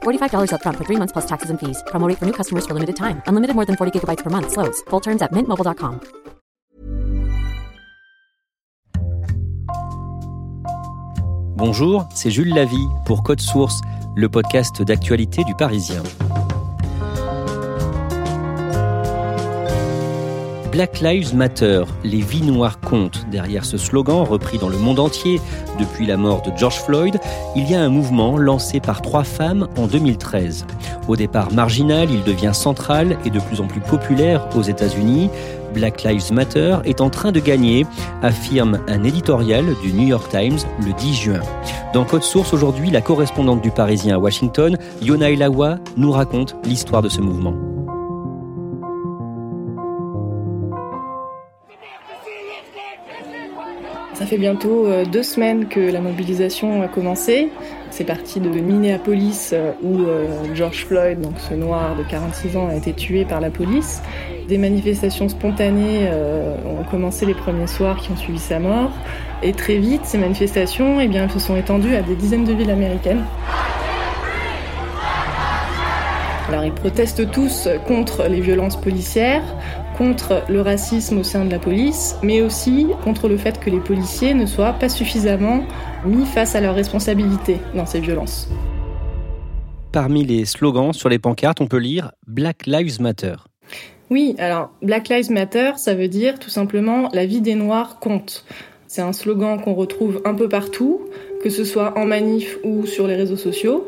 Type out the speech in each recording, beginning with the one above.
slash $45 upfront for three months plus taxes and fees. Promo rate for new customers for limited time. Unlimited more than 40 gigabytes per month. Slows. Full terms at mintmobile.com. Bonjour, c'est Jules Lavie pour Code Source, le podcast d'actualité du Parisien. Black Lives Matter, les vies noires comptent. Derrière ce slogan, repris dans le monde entier depuis la mort de George Floyd, il y a un mouvement lancé par trois femmes en 2013. Au départ marginal, il devient central et de plus en plus populaire aux États-Unis. Black Lives Matter est en train de gagner, affirme un éditorial du New York Times le 10 juin. Dans Code Source aujourd'hui, la correspondante du Parisien à Washington, Yona Elawa, nous raconte l'histoire de ce mouvement. Ça fait bientôt euh, deux semaines que la mobilisation a commencé. C'est parti de Minneapolis euh, où euh, George Floyd, donc ce noir de 46 ans, a été tué par la police. Des manifestations spontanées ont commencé les premiers soirs qui ont suivi sa mort. Et très vite, ces manifestations eh bien, se sont étendues à des dizaines de villes américaines. Alors ils protestent tous contre les violences policières, contre le racisme au sein de la police, mais aussi contre le fait que les policiers ne soient pas suffisamment mis face à leurs responsabilités dans ces violences. Parmi les slogans sur les pancartes, on peut lire Black Lives Matter. Oui, alors Black Lives Matter, ça veut dire tout simplement la vie des Noirs compte. C'est un slogan qu'on retrouve un peu partout, que ce soit en manif ou sur les réseaux sociaux.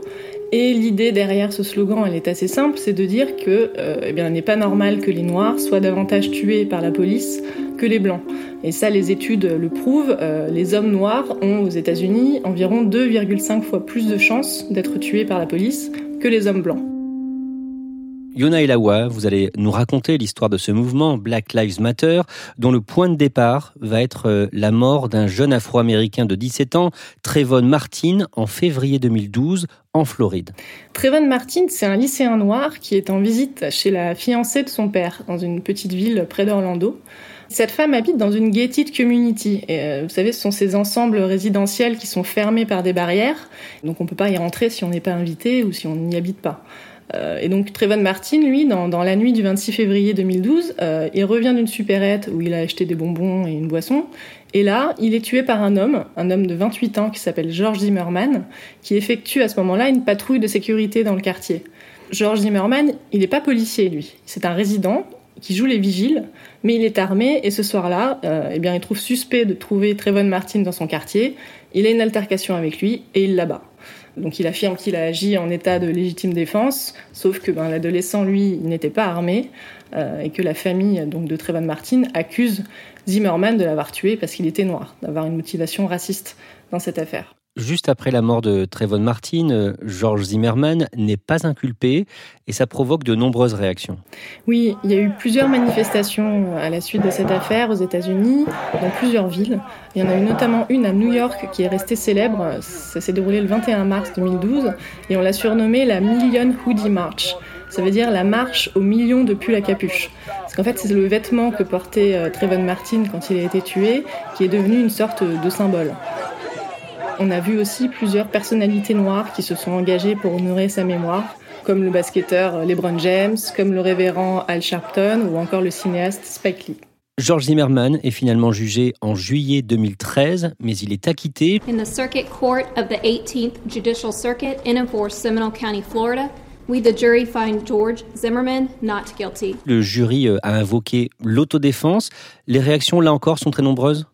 Et l'idée derrière ce slogan, elle est assez simple, c'est de dire que, euh, eh bien, il n'est pas normal que les Noirs soient davantage tués par la police que les Blancs. Et ça, les études le prouvent. Euh, les hommes noirs ont aux États-Unis environ 2,5 fois plus de chances d'être tués par la police que les hommes blancs. Yona Elawa, vous allez nous raconter l'histoire de ce mouvement Black Lives Matter, dont le point de départ va être euh, la mort d'un jeune Afro-Américain de 17 ans, Trayvon Martin, en février 2012, en Floride. Trayvon Martin, c'est un lycéen noir qui est en visite chez la fiancée de son père, dans une petite ville près d'Orlando. Cette femme habite dans une gated community. Et, euh, vous savez, ce sont ces ensembles résidentiels qui sont fermés par des barrières. Donc on ne peut pas y rentrer si on n'est pas invité ou si on n'y habite pas. Euh, et donc Trayvon Martin, lui, dans, la nuit du 26 février 2012, euh, il revient d'une supérette où il a acheté des bonbons et une boisson. Et là, il est tué par un homme, un homme de 28 ans qui s'appelle George Zimmerman, qui effectue à ce moment-là une patrouille de sécurité dans le quartier. George Zimmerman, il n'est pas policier, lui. C'est un résident qui joue les vigiles, mais il est armé et ce soir-là, euh, eh bien, il trouve suspect de trouver Trayvon Martin dans son quartier. Il a une altercation avec lui et il l'abat. Donc il affirme qu'il a agi en état de légitime défense, sauf que ben, l'adolescent, lui, n'était pas armé euh, et que la famille donc, de Trayvon Martin accuse Zimmerman de l'avoir tué parce qu'il était noir, d'avoir une motivation raciste dans cette affaire. Juste après la mort de Trayvon Martin, euh, George Zimmerman n'est pas inculpé et ça provoque de nombreuses réactions. Oui, il y a eu plusieurs manifestations à la suite de cette affaire aux États-Unis, dans plusieurs villes. Il y en a eu notamment une à New York qui est restée célèbre. Ça s'est déroulé le 21 mars 2012 et on l'a surnommée la Million Hoodie March. Ça veut dire la marche aux millions de pulls à capuche. Parce qu'en fait, c'est le vêtement que portait euh, Trayvon Martin quand il a été tué qui est devenu une sorte de symbole. On a vu aussi plusieurs personnalités noires qui se sont engagées pour honorer sa mémoire, comme le basketteur LeBron James, comme le révérend Al Sharpton ou encore le cinéaste Spike Lee. George Zimmerman est finalement jugé en juillet 2013, mais il est acquitté. In the Circuit Court of the 18th Judicial Circuit in and for Seminole County, Florida, We, the jury, find George Zimmerman not guilty. Le jury euh, a invoqué l'autodéfense. Les réactions, là encore, sont très nombreuses?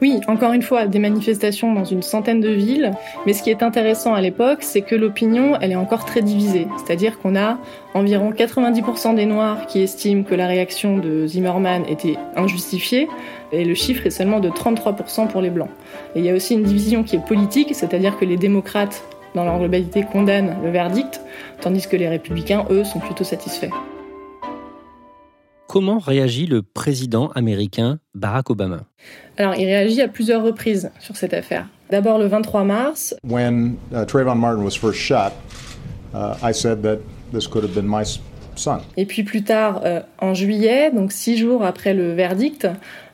Oui, encore une fois, des manifestations dans une centaine de villes. Mais ce qui est intéressant à l'époque, c'est que l'opinion, elle est encore très divisée. C'est-à-dire qu'on a environ 90% des Noirs qui estiment que la réaction de Zimmerman était injustifiée, et le chiffre est seulement de 33% pour les Blancs. Et il y a aussi une division qui est politique, c'est-à-dire que les démocrates, dans leur globalité, condamnent le verdict, tandis que les républicains, eux, sont plutôt satisfaits. Comment réagit le président américain Barack Obama? Alors, il réagit à plusieurs reprises sur cette affaire. D'abord le 23 mars. When uh, Trayvon Martin was first shot, uh, I said that this could have been my son. Et puis plus tard, euh, en juillet, donc six jours après le verdict,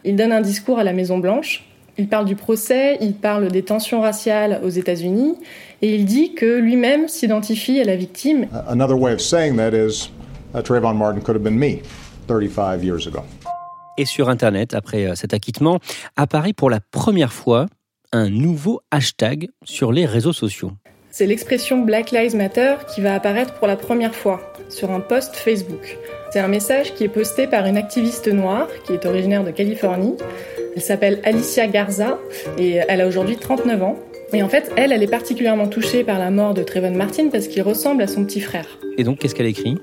il donne un discours à la Maison Blanche. Il parle du procès, il parle des tensions raciales aux États-Unis, et il dit que lui-même s'identifie à la victime. Another way of saying that is, uh, Trayvon Martin could have been me. Et sur Internet, après euh, cet acquittement, apparaît pour la première fois un nouveau hashtag sur les réseaux sociaux. C'est l'expression Black Lives Matter qui va apparaître pour la première fois sur un post Facebook. C'est un message qui est posté par une activiste noire qui est originaire de Californie. Elle s'appelle Alicia Garza et elle a aujourd'hui 39 ans. Et en fait, elle, elle est particulièrement touchée par la mort de Trayvon Martin parce qu'il ressemble à son petit frère. Et donc, qu'est-ce qu'elle écrit?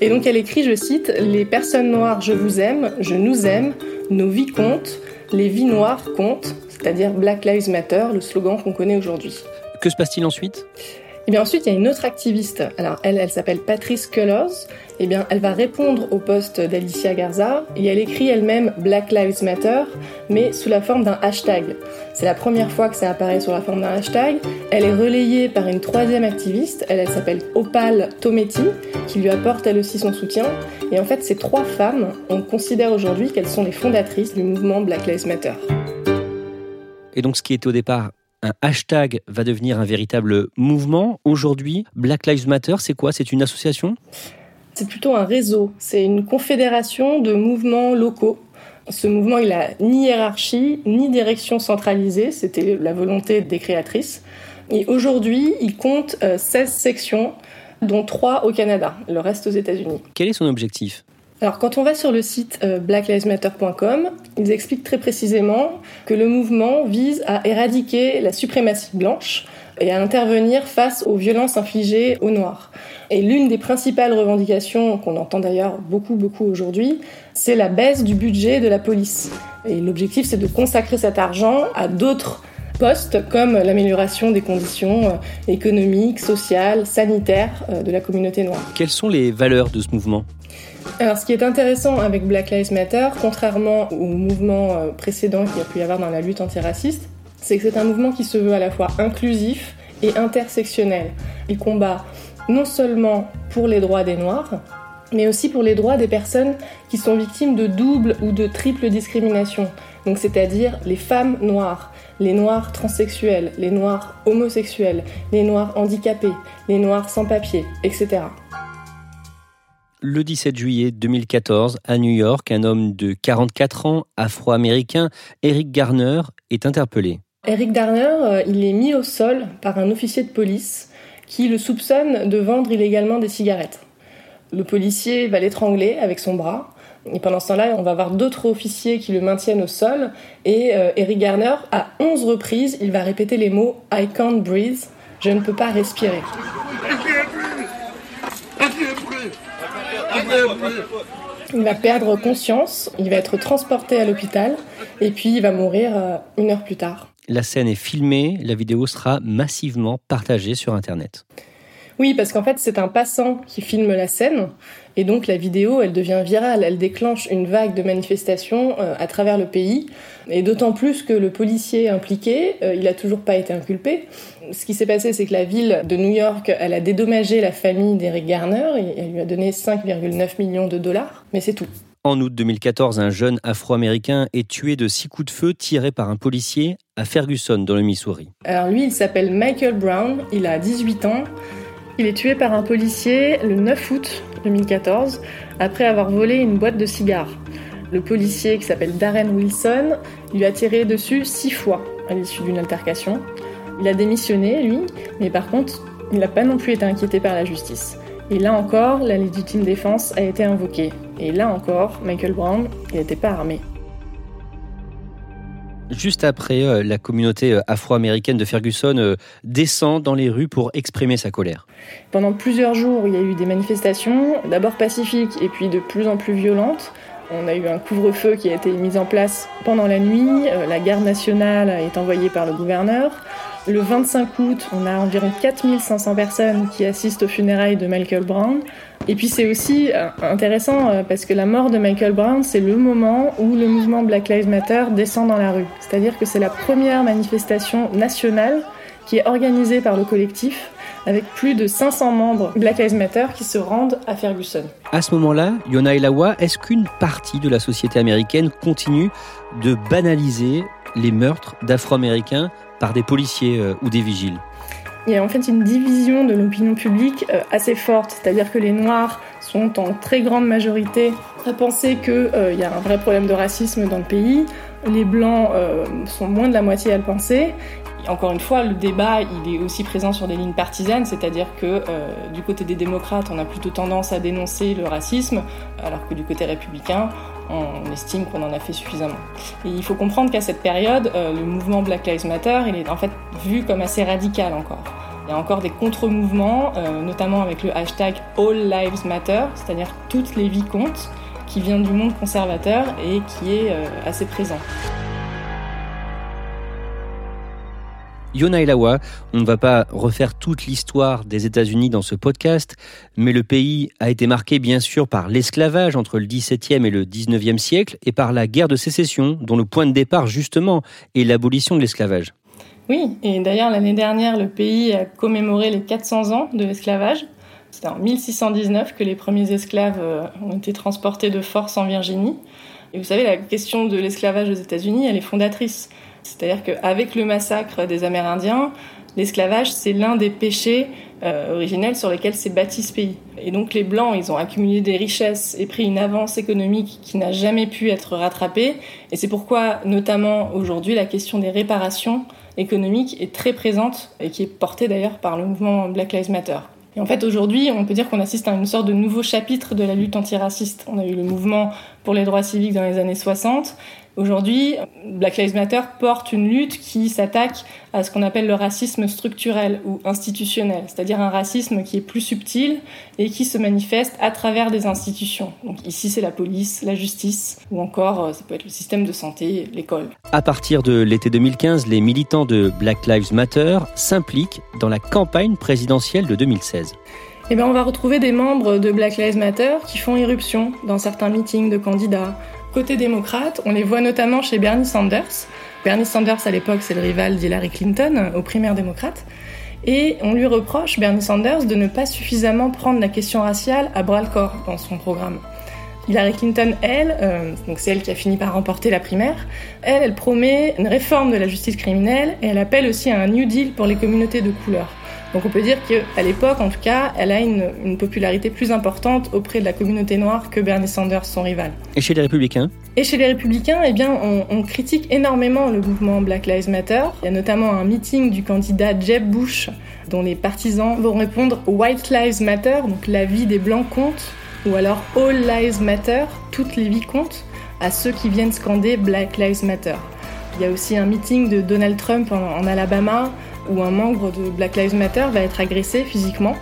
Et donc, elle écrit, je cite, Les personnes noires, je vous aime, je nous aime, nos vies comptent, les vies noires comptent, c'est-à-dire Black Lives Matter, le slogan qu'on connaît aujourd'hui. Que se passe-t-il ensuite? Et bien ensuite, il y a une autre activiste. Alors elle, elle s'appelle Patrice Cullors. Et bien, elle va répondre au poste d'Alicia Garza et elle écrit elle-même Black Lives Matter, mais sous la forme d'un hashtag. C'est la première fois que ça apparaît sous la forme d'un hashtag. Elle est relayée par une troisième activiste. Elle, elle s'appelle Opal Tometi, qui lui apporte elle aussi son soutien. Et en fait, ces trois femmes, on considère aujourd'hui qu'elles sont les fondatrices du mouvement Black Lives Matter. Et donc, ce qui était au départ un hashtag va devenir un véritable mouvement. Aujourd'hui, Black Lives Matter, c'est quoi? C'est une association? C'est plutôt un réseau. C'est une confédération de mouvements locaux. Ce mouvement, il a ni hiérarchie, ni direction centralisée. C'était la volonté des créatrices. Et aujourd'hui, il compte 16 euh, sections, dont 3 au Canada, le reste aux États-Unis. Quel est son objectif? Alors quand on va sur le site euh, blacklivesmatter.com, ils expliquent très précisément que le mouvement vise à éradiquer la suprématie blanche et à intervenir face aux violences infligées aux Noirs. Et l'une des principales revendications, qu'on entend d'ailleurs beaucoup beaucoup aujourd'hui, c'est la baisse du budget de la police. Et l'objectif c'est de consacrer cet argent à d'autres postes comme l'amélioration des conditions euh, économiques, sociales, sanitaires euh, de la communauté noire. Quelles sont les valeurs de ce mouvement? Alors, ce qui est intéressant avec Black Lives Matter, contrairement au mouvement euh, précédent qu'il y a pu y avoir dans la lutte antiraciste, c'est que c'est un mouvement qui se veut à la fois inclusif et intersectionnel. Il combat non seulement pour les droits des Noirs, mais aussi pour les droits des personnes qui sont victimes de double ou de triple discrimination. Donc, c'est-à-dire les femmes noires, les noirs transsexuels, les noirs homosexuels, les noirs handicapés, les noirs sans papier, etc le 17 juillet 2014, à New York, un homme de 44 ans, afro-américain, Eric Garner, est interpellé. Eric Garner, euh, il est mis au sol par un officier de police qui le soupçonne de vendre illégalement des cigarettes. Le policier va l'étrangler avec son bras. Et pendant ce temps-là, on va voir d'autres officiers qui le maintiennent au sol. Et euh, Eric Garner, à 11 reprises, il va répéter les mots I can't breathe, je ne peux pas respirer. Il va perdre conscience, il va être transporté à l'hôpital et puis il va mourir euh, une heure plus tard. La scène est filmée, la vidéo sera massivement partagée sur Internet. Oui, parce qu'en fait, c'est un passant qui filme la scène. Et donc, la vidéo, elle devient virale. Elle déclenche une vague de manifestations euh, à travers le pays. Et d'autant plus que le policier impliqué, euh, il n'a toujours pas été inculpé. Ce qui s'est passé, c'est que la ville de New York, elle a dédommagé la famille d'Eric Garner et elle lui a donné 5,9 millions de dollars. Mais c'est tout. En août 2014, un jeune afro-américain est tué de six coups de feu tirés par un policier à Ferguson, dans le Missouri. Alors lui, il s'appelle Michael Brown, il a 18 ans. Il est tué par un policier le 9 août 2014 après avoir volé une boîte de cigares. Le policier qui s'appelle Darren Wilson lui a tiré dessus six fois à l'issue d'une altercation. Il a démissionné, lui, mais par contre, il n'a pas non plus été inquiété par la justice. Et là encore, la légitime défense a été invoquée. Et là encore, Michael Brown n'était pas armé. Juste après, euh, la communauté euh, afro-américaine de Ferguson euh, descend dans les rues pour exprimer sa colère. Pendant plusieurs jours, il y a eu des manifestations, d'abord pacifiques et puis de plus en plus violentes. On a eu un couvre-feu qui a été mis en place pendant la nuit, la garde nationale est envoyée par le gouverneur. Le 25 août, on a environ 4500 personnes qui assistent aux funérailles de Michael Brown. Et puis c'est aussi euh, intéressant euh, parce que la mort de Michael Brown, c'est le moment où le mouvement Black Lives Matter descend dans la rue. C'est-à-dire que c'est la première manifestation nationale qui est organisée par le collectif avec plus de 500 membres Black Lives Matter qui se rendent à Ferguson. À ce moment-là, Yona Elawa, est-ce qu'une partie de la société américaine continue de banaliser les meurtres d'Afro-Américains des policiers euh, ou des vigiles. Il y a en fait une division de l'opinion publique euh, assez forte, c'est-à-dire que les Noirs sont en très grande majorité à penser qu'il euh, y a un vrai problème de racisme dans le pays, les Blancs sont moins de la moitié à le penser, encore une fois, le débat, il est aussi présent sur des lignes partisanes, c'est-à-dire que du côté des démocrates, on a plutôt tendance à dénoncer le racisme, alors que du côté républicain, on estime qu'on en a fait suffisamment. Et il faut comprendre qu'à cette période, euh, le mouvement Black Lives Matter, il est en fait vu comme assez radical encore. Il y a encore des contre-mouvements, euh, notamment avec le hashtag All Lives Matter, c'est-à-dire toutes les vies comptent, qui vient du monde conservateur et qui est euh, assez présent. Yona Elawa, on ne va pas refaire toute l'histoire des États-Unis dans ce podcast, mais le pays a été marqué bien sûr par l'esclavage entre le XVIIe et le XIXe siècle et par la guerre de sécession, dont le point de départ justement est l'abolition de l'esclavage. Oui, et d'ailleurs l'année dernière, le pays a commémoré les 400 ans de l'esclavage. C'est en 1619 que les premiers esclaves euh, ont été transportés de force en Virginie. Et vous savez, la question de l'esclavage aux États-Unis, elle est fondatrice. C'est-à-dire qu'avec le massacre des Amérindiens, l'esclavage, c'est l'un des péchés euh, originels sur lesquels s'est bâti ce pays. Et donc les Blancs, ils ont accumulé des richesses et pris une avance économique qui n'a jamais pu être rattrapée. Et c'est pourquoi, notamment aujourd'hui, la question des réparations économiques est très présente et qui est portée d'ailleurs par le mouvement Black Lives Matter. Et en fait, aujourd'hui, on peut dire qu'on assiste à une sorte de nouveau chapitre de la lutte antiraciste. On a eu le mouvement pour les droits civiques dans les années 60. Aujourd'hui, Black Lives Matter porte une lutte qui s'attaque à ce qu'on appelle le racisme structurel ou institutionnel, c'est-à-dire un racisme qui est plus subtil et qui se manifeste à travers des institutions. Donc ici, c'est la police, la justice, ou encore, euh, ça peut être le système de santé, l'école. À partir de l'été 2015, les militants de Black Lives Matter s'impliquent dans la campagne présidentielle de 2016. Eh bien, on va retrouver des membres de Black Lives Matter qui font irruption dans certains meetings de candidats, Côté démocrate, on les voit notamment chez Bernie Sanders. Bernie Sanders, à l'époque, c'est le rival d'Hillary Clinton aux primaires démocrates. Et on lui reproche, Bernie Sanders, de ne pas suffisamment prendre la question raciale à bras le corps dans son programme. Hillary Clinton, elle, euh, donc c'est elle qui a fini par remporter la primaire, elle, elle promet une réforme de la justice criminelle et elle appelle aussi à un New Deal pour les communautés de couleur. Donc on peut dire qu'à l'époque, en tout cas, elle a une, popularité plus importante auprès de la communauté noire que Bernie Sanders, son rival. Et chez les républicains? Et chez les républicains, eh bien, on, on, critique énormément le mouvement Black Lives Matter. Il y a notamment un meeting du candidat Jeb Bush, dont les partisans vont répondre White Lives Matter, donc la vie des blancs compte, ou alors All Lives Matter, toutes les vies comptent, à ceux qui viennent scander Black Lives Matter. Il y a aussi un meeting de Donald Trump en Alabama où un membre de Black Lives Matter va être agressé physiquement.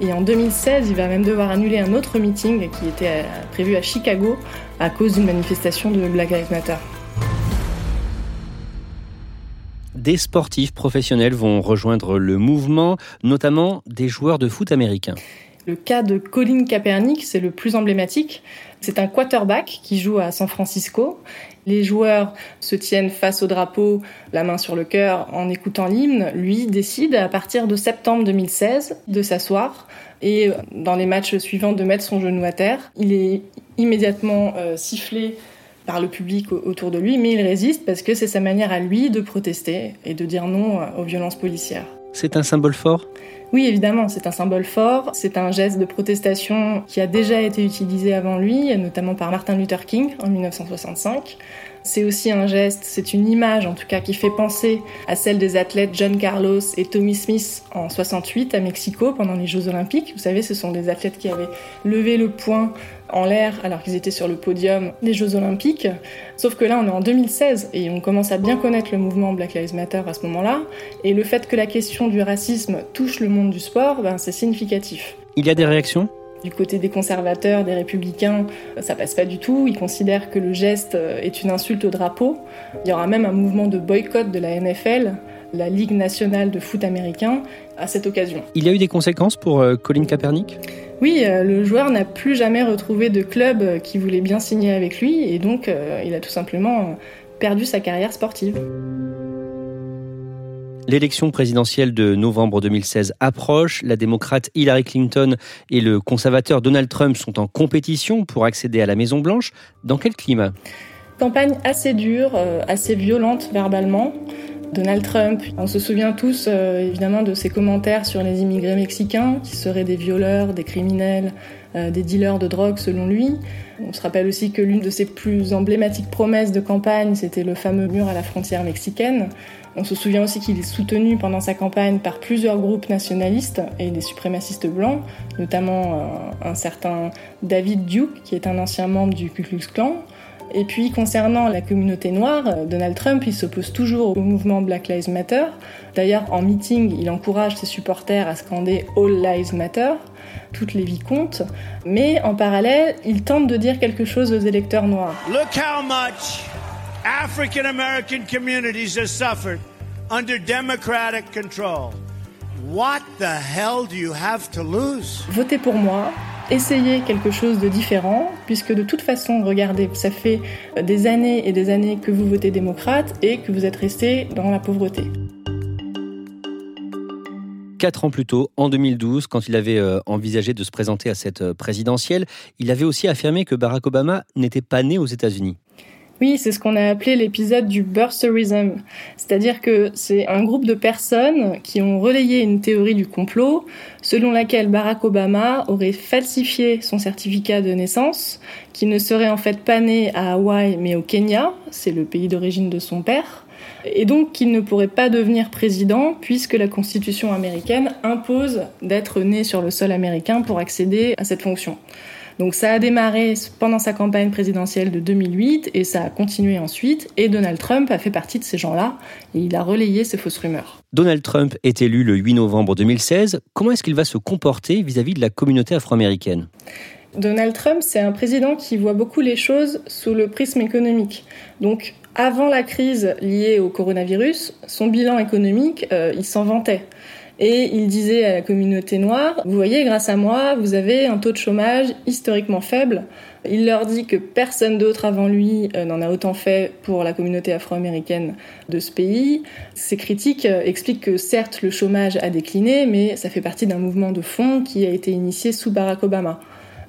Et en 2016, il va même devoir annuler un autre meeting qui était prévu à Chicago à cause d'une manifestation de Black Lives Matter. Des sportifs professionnels vont rejoindre le mouvement, notamment des joueurs de foot américains. Le cas de Colin Kaepernick, c'est le plus emblématique. C'est un quarterback qui joue à San Francisco. Les joueurs se tiennent face au drapeau, la main sur le cœur, en écoutant l'hymne. Lui décide, à partir de septembre 2016, de s'asseoir et, dans les matchs suivants, de mettre son genou à terre. Il est immédiatement euh, sifflé par le public autour de lui, mais il résiste parce que c'est sa manière à lui de protester et de dire non euh, aux violences policières. C'est un symbole fort? Oui, évidemment, c'est un symbole fort, c'est un geste de protestation qui a déjà été utilisé avant lui, notamment par Martin Luther King en 1965. C'est aussi un geste, c'est une image en tout cas qui fait penser à celle des athlètes John Carlos et Tommy Smith en 68 à Mexico pendant les Jeux Olympiques. Vous savez, ce sont des athlètes qui avaient levé le poing en l'air alors qu'ils étaient sur le podium des Jeux Olympiques. Sauf que là, on est en 2016 et on commence à bien connaître le mouvement Black Lives Matter à ce moment-là. Et le fait que la question du racisme touche le monde du sport, ben, c'est significatif. Il y a des réactions? Du côté des conservateurs, des républicains, ça passe pas du tout. Ils considèrent que le geste est une insulte au drapeau. Il y aura même un mouvement de boycott de la NFL, la Ligue nationale de foot américain, à cette occasion. Il y a eu des conséquences pour euh, Colin Kaepernick? Oui, euh, le joueur n'a plus jamais retrouvé de club qui voulait bien signer avec lui et donc euh, il a tout simplement perdu sa carrière sportive. L'élection présidentielle de novembre 2016 approche. La démocrate Hillary Clinton et le conservateur Donald Trump sont en compétition pour accéder à la Maison Blanche. Dans quel climat? Campagne assez dure, euh, assez violente verbalement. Donald Trump, on se souvient tous euh, évidemment de ses commentaires sur les immigrés mexicains qui seraient des violeurs, des criminels, euh, des dealers de drogue selon lui. On se rappelle aussi que l'une de ses plus emblématiques promesses de campagne, c'était le fameux mur à la frontière mexicaine. On se souvient aussi qu'il est soutenu pendant sa campagne par plusieurs groupes nationalistes et des suprémacistes blancs, notamment euh, un certain David Duke, qui est un ancien membre du Ku Klux Klan. Et puis concernant la communauté noire, euh, Donald Trump, il s'oppose toujours au mouvement Black Lives Matter. D'ailleurs, en meeting, il encourage ses supporters à scander All Lives Matter. Toutes les vies comptent. Mais en parallèle, il tente de dire quelque chose aux électeurs noirs. Look how much African American communities have suffered under democratic control. What the hell do you have to lose? Votez pour moi. Essayez quelque chose de différent, puisque de toute façon, regardez, ça fait des années et des années que vous votez démocrate et que vous êtes resté dans la pauvreté. Quatre ans plus tôt, en 2012, quand il avait euh, envisagé de se présenter à cette euh, présidentielle, il avait aussi affirmé que Barack Obama n'était pas né aux États-Unis. Oui, c'est ce qu'on a appelé l'épisode du birtherism. C'est-à-dire que c'est un groupe de personnes qui ont relayé une théorie du complot selon laquelle Barack Obama aurait falsifié son certificat de naissance, qui ne serait en fait pas né à Hawaï mais au Kenya, c'est le pays d'origine de son père, et donc qu'il ne pourrait pas devenir président puisque la Constitution américaine impose d'être né sur le sol américain pour accéder à cette fonction. Donc ça a démarré pendant sa campagne présidentielle de 2008 et ça a continué ensuite. Et Donald Trump a fait partie de ces gens-là et il a relayé ces fausses rumeurs. Donald Trump est élu le 8 novembre 2016. Comment est-ce qu'il va se comporter vis-à-vis de la communauté afro-américaine? Donald Trump, c'est un président qui voit beaucoup les choses sous le prisme économique. Donc, avant la crise liée au coronavirus, son bilan économique, euh, il s'en vantait. Et il disait à la communauté noire, vous voyez, grâce à moi, vous avez un taux de chômage historiquement faible. Il leur dit que personne d'autre avant lui euh, n'en a autant fait pour la communauté afro-américaine de ce pays. Ces critiques euh, expliquent que certes le chômage a décliné, mais ça fait partie d'un mouvement de fond qui a été initié sous Barack Obama.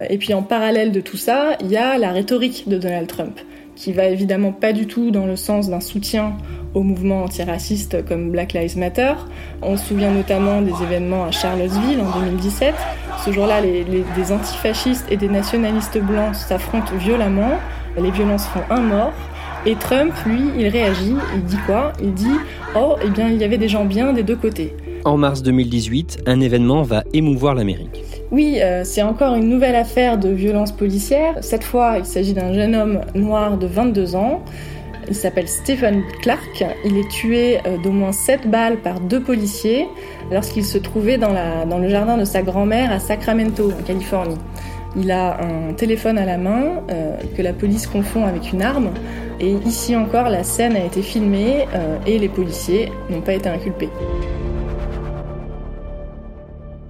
Et puis en parallèle de tout ça, il y a la rhétorique de Donald Trump qui va évidemment pas du tout dans le sens d'un soutien au mouvement antiraciste comme Black Lives Matter. On se souvient notamment des événements à Charlottesville en 2017. Ce jour-là, des antifascistes et des nationalistes blancs s'affrontent violemment. Les violences font un mort. Et Trump, lui, il réagit. Il dit quoi? Il dit Oh, eh bien, il y avait des gens bien des deux côtés. En mars 2018, un événement va émouvoir l'Amérique. Oui, euh, c'est encore une nouvelle affaire de violence policière. Cette fois, il s'agit d'un jeune homme noir de 22 ans. Il s'appelle Stephen Clark. Il est tué euh, d'au moins 7 balles par deux policiers lorsqu'il se trouvait dans, le jardin de sa grand-mère à Sacramento, en Californie. Il a un téléphone à la main euh, que la police confond avec une arme. Et ici encore, la scène a été filmée et les policiers n'ont pas été inculpés.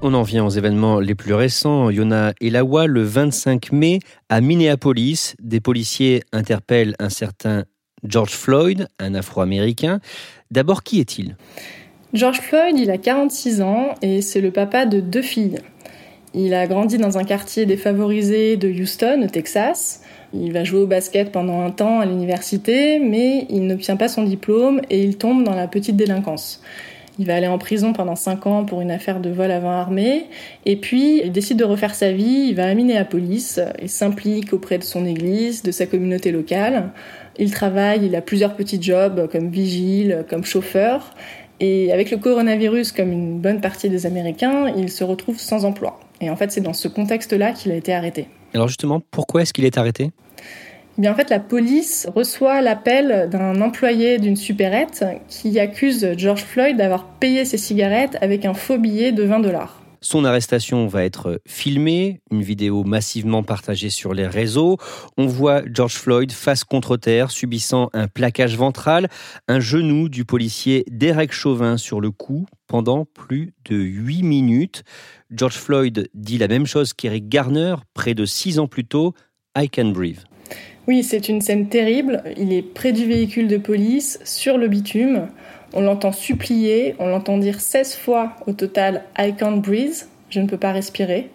On en vient aux événements les plus récents. Yona Elawa, le 25 mai, à Minneapolis, des policiers interpellent un certain George Floyd, un Afro-Américain. D'abord, qui est-il? George Floyd, il a 46 ans et c'est le papa de deux filles. Il a grandi dans un quartier défavorisé de Houston, au Texas. Il va jouer au basket pendant un temps à l'université, mais il n'obtient pas son diplôme et il tombe dans la petite délinquance. Il va aller en prison pendant 5 ans pour une affaire de vol avant armée. Et puis, il décide de refaire sa vie. Il va à Minneapolis. Il s'implique auprès de son église, de sa communauté locale. Il travaille, il a plusieurs petits jobs comme vigile, comme chauffeur. Et avec le coronavirus, comme une bonne partie des Américains, il se retrouve sans emploi. Et en fait, c'est dans ce contexte-là qu'il a été arrêté. Alors justement, pourquoi est-ce qu'il est arrêté? Bien, en fait, la police reçoit l'appel d'un employé d'une supérette qui accuse George Floyd d'avoir payé ses cigarettes avec un faux billet de 20 dollars. Son arrestation va être filmée, une vidéo massivement partagée sur les réseaux. On voit George Floyd face contre terre, subissant un plaquage ventral, un genou du policier Derek Chauvin sur le cou pendant plus de 8 minutes. George Floyd dit la même chose qu'Eric Garner près de 6 ans plus tôt, I can breathe. Oui, c'est une scène terrible. Il est près du véhicule de police, sur le bitume. On l'entend supplier, on l'entend dire 16 fois au total I can't breathe, je ne peux pas respirer.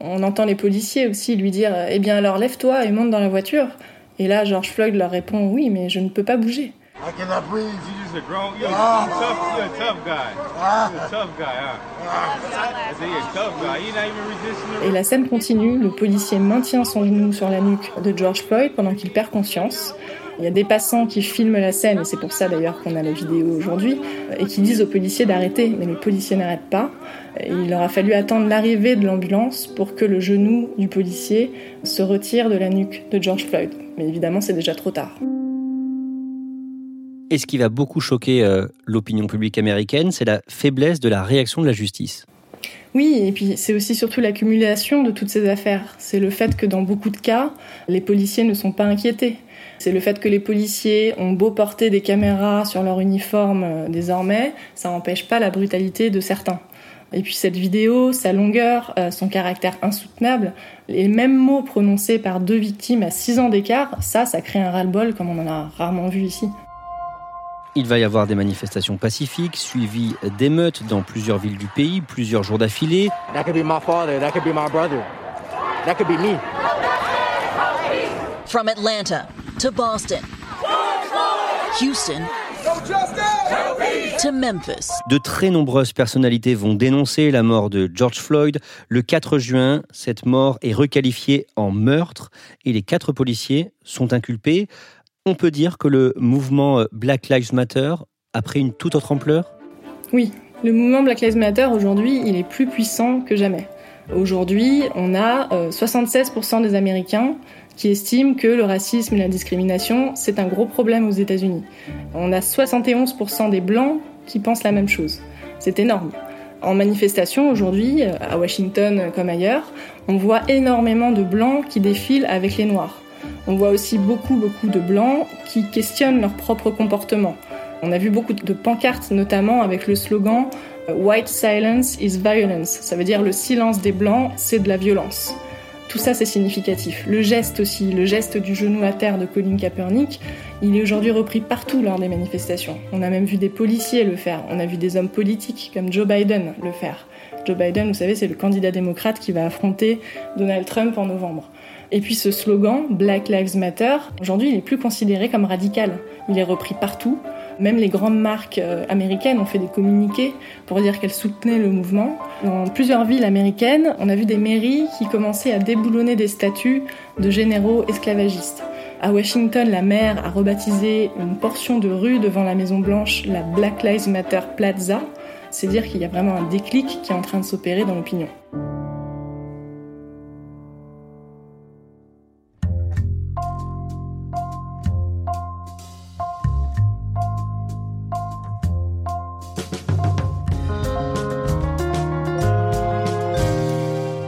On entend les policiers aussi lui dire Eh bien alors lève-toi et monte dans la voiture. Et là, George Floyd leur répond Oui, mais je ne peux pas bouger. Et la scène continue, le policier maintient son genou sur la nuque de George Floyd pendant qu'il perd conscience. Il y a des passants qui filment la scène, et c'est pour ça d'ailleurs qu'on a la vidéo aujourd'hui, et qui disent aux policiers d'arrêter, mais les policiers n'arrêtent pas. il leur a fallu attendre l'arrivée de l'ambulance pour que le genou du policier se retire de la nuque de George Floyd. Mais évidemment, c'est déjà trop tard. Et ce qui va beaucoup choquer euh, l'opinion publique américaine, c'est la faiblesse de la réaction de la justice. Oui, et puis c'est aussi surtout l'accumulation de toutes ces affaires. C'est le fait que dans beaucoup de cas, les policiers ne sont pas inquiétés. C'est le fait que les policiers ont beau porter des caméras sur leur uniforme euh, désormais, ça n'empêche pas la brutalité de certains. Et puis cette vidéo, sa longueur, euh, son caractère insoutenable, les mêmes mots prononcés par deux victimes à six ans d'écart, ça, ça crée un ras-le-bol comme on en a rarement vu ici. Il va y avoir des manifestations pacifiques, suivies d'émeutes dans plusieurs villes du pays, plusieurs jours d'affilée. From Atlanta to Boston, Houston to Memphis. De très nombreuses personnalités vont dénoncer la mort de George Floyd. Le 4 juin, cette mort est requalifiée en meurtre et les quatre policiers sont inculpés on peut dire que le mouvement euh, Black Lives Matter a pris une toute autre ampleur? Oui, le mouvement Black Lives Matter aujourd'hui, il est plus puissant que jamais. Aujourd'hui, on a 76% euh, des Américains qui estiment que le racisme et la discrimination, c'est un gros problème aux États-Unis. On a 71% des Blancs qui pensent la même chose. C'est énorme. En manifestation aujourd'hui, euh, à Washington comme ailleurs, on voit énormément de Blancs qui défilent avec les Noirs. On voit aussi beaucoup, beaucoup de blancs qui questionnent leur propre comportement. On a vu beaucoup de pancartes, notamment avec le slogan White silence is violence. Ça veut dire le silence des blancs, c'est de la violence. Tout ça, c'est significatif. Le geste aussi, le geste du genou à terre de Colin Kaepernick, il est aujourd'hui repris partout lors des manifestations. On a même vu des policiers le faire. On a vu des hommes politiques comme Joe Biden le faire. Joe Biden, vous savez, c'est le candidat démocrate qui va affronter Donald Trump en novembre. Et puis ce slogan, Black Lives Matter, aujourd'hui il est plus considéré comme radical. Il est repris partout. Même les grandes marques euh, américaines ont fait des communiqués pour dire qu'elles soutenaient le mouvement. Dans plusieurs villes américaines, on a vu des mairies qui commençaient à déboulonner des statues de généraux esclavagistes. À Washington, la maire a rebaptisé une portion de rue devant la Maison Blanche la Black Lives Matter Plaza. C'est dire qu'il y a vraiment un déclic qui est en train de s'opérer dans l'opinion.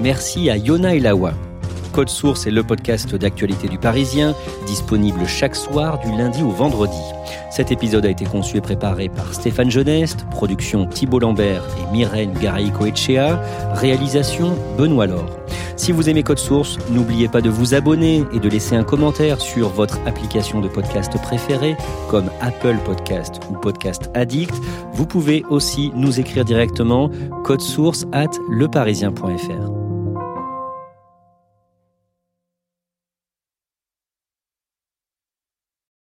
Merci à Yona Elawa. Code Source est le podcast d'actualité du Parisien, disponible chaque soir du lundi au vendredi. Cet épisode a été conçu et préparé par Stéphane Geneste, production Thibault Lambert et Myrène Garaïco-Echea, réalisation Benoît Laure. Si vous aimez Code Source, n'oubliez pas de vous abonner et de laisser un commentaire sur votre application de podcast préférée, comme Apple Podcast ou Podcast Addict. Vous pouvez aussi nous écrire directement code source at leparisien.fr.